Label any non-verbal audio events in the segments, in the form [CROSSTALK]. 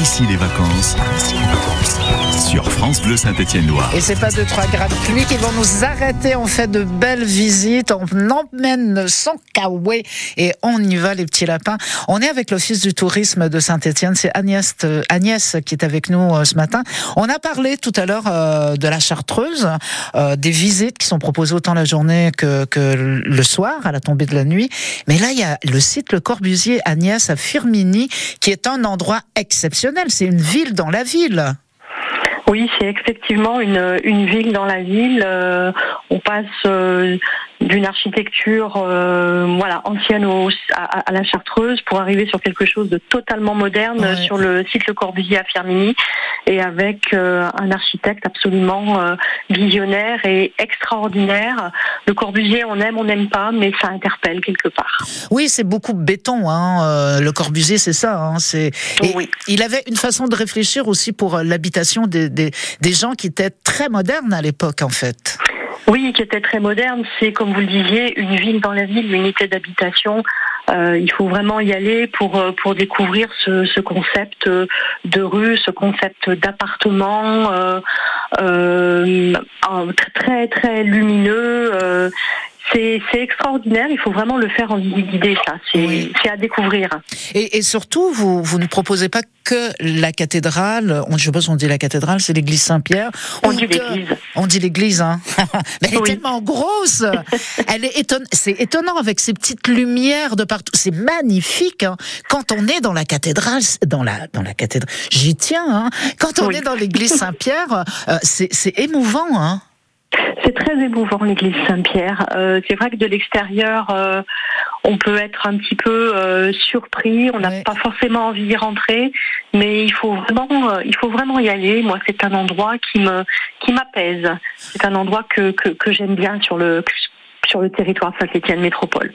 ici les vacances. Sur France Bleu Saint-Étienne-Loire. Et c'est pas deux, trois grammes de pluie qui vont nous arrêter. On fait de belles visites. On emmène son kawaii et on y va, les petits lapins. On est avec l'Office du tourisme de Saint-Étienne. C'est Agnès, euh, Agnès qui est avec nous euh, ce matin. On a parlé tout à l'heure euh, de la Chartreuse, des visites qui sont proposées autant la journée que, que le soir, à la tombée de la nuit. Mais là, il y a le site Le Corbusier Agnès à Firmini, qui est un endroit exceptionnel. C'est une ville dans la ville. Oui, c'est effectivement une, une ville dans la ville. Euh, on passe euh, d'une architecture euh, voilà ancienne au- à, à la Chartreuse pour arriver sur quelque chose de totalement moderne Ouais. sur le site Le Corbusier à Firmini et avec un architecte absolument visionnaire et extraordinaire. Le Corbusier, on aime, on n'aime pas, mais ça interpelle quelque part. Oui, c'est beaucoup béton. Hein. euh, le Corbusier, c'est ça. Hein. C'est. Oui. Il avait une façon de réfléchir aussi pour euh, l'habitation des, des, des gens qui étaient très modernes à l'époque, en fait. Oui, qui était très moderne. C'est, comme vous le disiez, une ville dans la ville, une unité d'habitation. Euh, il faut vraiment y aller pour pour découvrir ce, ce concept de rue, ce concept d'appartement euh, très très lumineux. C'est extraordinaire. Il faut vraiment le faire en visite guidée. Ça, c'est Oui. à découvrir. Et, et surtout, vous, vous ne proposez pas que la cathédrale. On, je sais pas si on dit la cathédrale, c'est l'église Saint-Pierre. On Ou dit l'église. On dit l'église, hein. [LAUGHS] Mais elle est Oui. tellement grosse. Elle est étonne. C'est étonnant avec ces petites lumières de partout. C'est magnifique. Hein. Quand on est dans la cathédrale, dans la dans la cathédrale, j'y tiens. Hein. Quand on Oui. est dans l'église Saint-Pierre, euh, c'est c'est émouvant. Hein. C'est très émouvant l'église Saint-Pierre. Euh, c'est vrai que de l'extérieur, euh, on peut être un petit peu euh, surpris. On n'a Ouais. pas forcément envie d'y rentrer, mais il faut vraiment, euh, il faut vraiment y aller. Moi, c'est un endroit qui me, qui m'apaise. C'est un endroit que que, que j'aime bien sur le sur le territoire Saint-Étienne Métropole.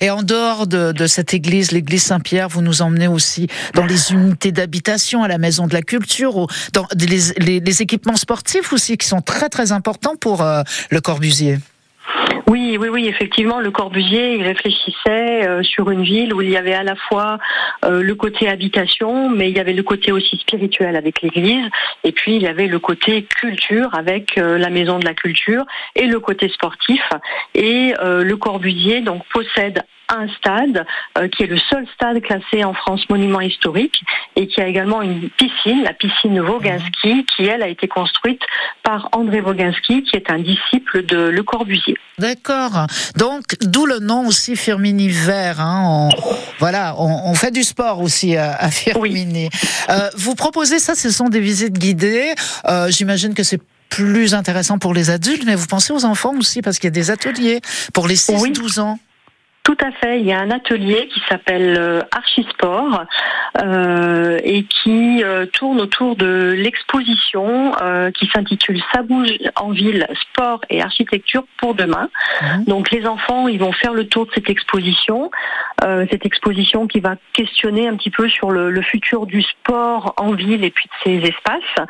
Et en dehors de, de cette église, l'église Saint-Pierre, vous nous emmenez aussi dans les unités d'habitation, à la maison de la culture, dans les, les- les équipements sportifs aussi qui sont très très importants pour euh, le Corbusier. Oui, oui, oui, effectivement, le Corbusier, il réfléchissait euh, sur une ville où il y avait à la fois euh, le côté habitation, mais il y avait le côté aussi spirituel avec l'église, et puis il y avait le côté culture avec euh, la maison de la culture et le côté sportif. Et le Corbusier donc possède un stade qui est le seul stade classé en France monument historique et qui a également une piscine, la piscine Voginski, qui elle a été construite par André Voginski, qui est un disciple de Le Corbusier. D'accord. Donc, d'où le nom aussi Firmini Vert. Hein. On, voilà, on, on fait du sport aussi à, à Firmini. Euh, vous proposez ça, ce sont des visites guidées. Euh, J'imagine que c'est plus intéressant pour les adultes, mais vous pensez aux enfants aussi, parce qu'il y a des ateliers pour les 6-12 ans. Tout à fait. Il y a un atelier qui s'appelle euh, Archisport euh, et qui euh, tourne autour de l'exposition euh, qui s'intitule Ça bouge en ville, sport et architecture pour demain. Mhm. Donc les enfants, ils vont faire le tour de cette exposition, euh, cette exposition qui va questionner un petit peu sur le, le futur du sport en ville et puis de ses espaces.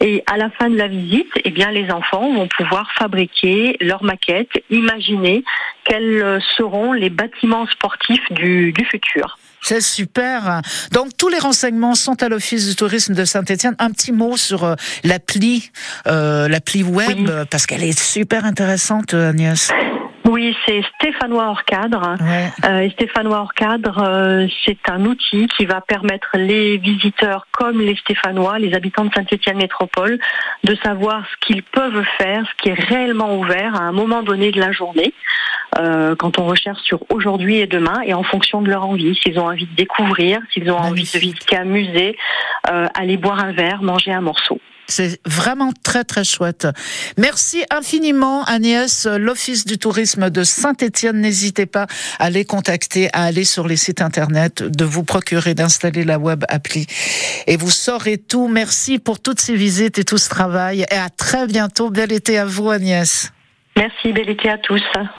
Et à la fin de la visite, eh bien les enfants vont pouvoir fabriquer leur maquette, imaginer quels euh, seront les bâtiments sportifs du, du futur. C'est super. Donc tous les renseignements sont à l'Office du tourisme de Saint-Étienne. Un petit mot sur euh, l'appli, euh, l'appli web, Oui. parce qu'elle est super intéressante, Agnès. Oui, c'est Stéphanois hors cadre. Ouais. Euh, Stéphanois hors cadre, euh, c'est un outil qui va permettre les visiteurs comme les Stéphanois, les habitants de Saint-Étienne Métropole, de savoir ce qu'ils peuvent faire, ce qui est réellement ouvert à un moment donné de la journée, euh, quand on recherche sur aujourd'hui et demain, et en fonction de leur envie, s'ils ont envie de découvrir, s'ils ont envie de visiter un musée, euh, aller boire un verre, manger un morceau. C'est vraiment très très chouette. Merci infiniment Agnès, l'Office du tourisme de Saint-Étienne. N'hésitez pas à les contacter, à aller sur les sites internet, de vous procurer, d'installer la web appli. Et vous saurez tout. Merci pour toutes ces visites et tout ce travail. Et à très bientôt. Bel été à vous Agnès. Merci, bel été à tous.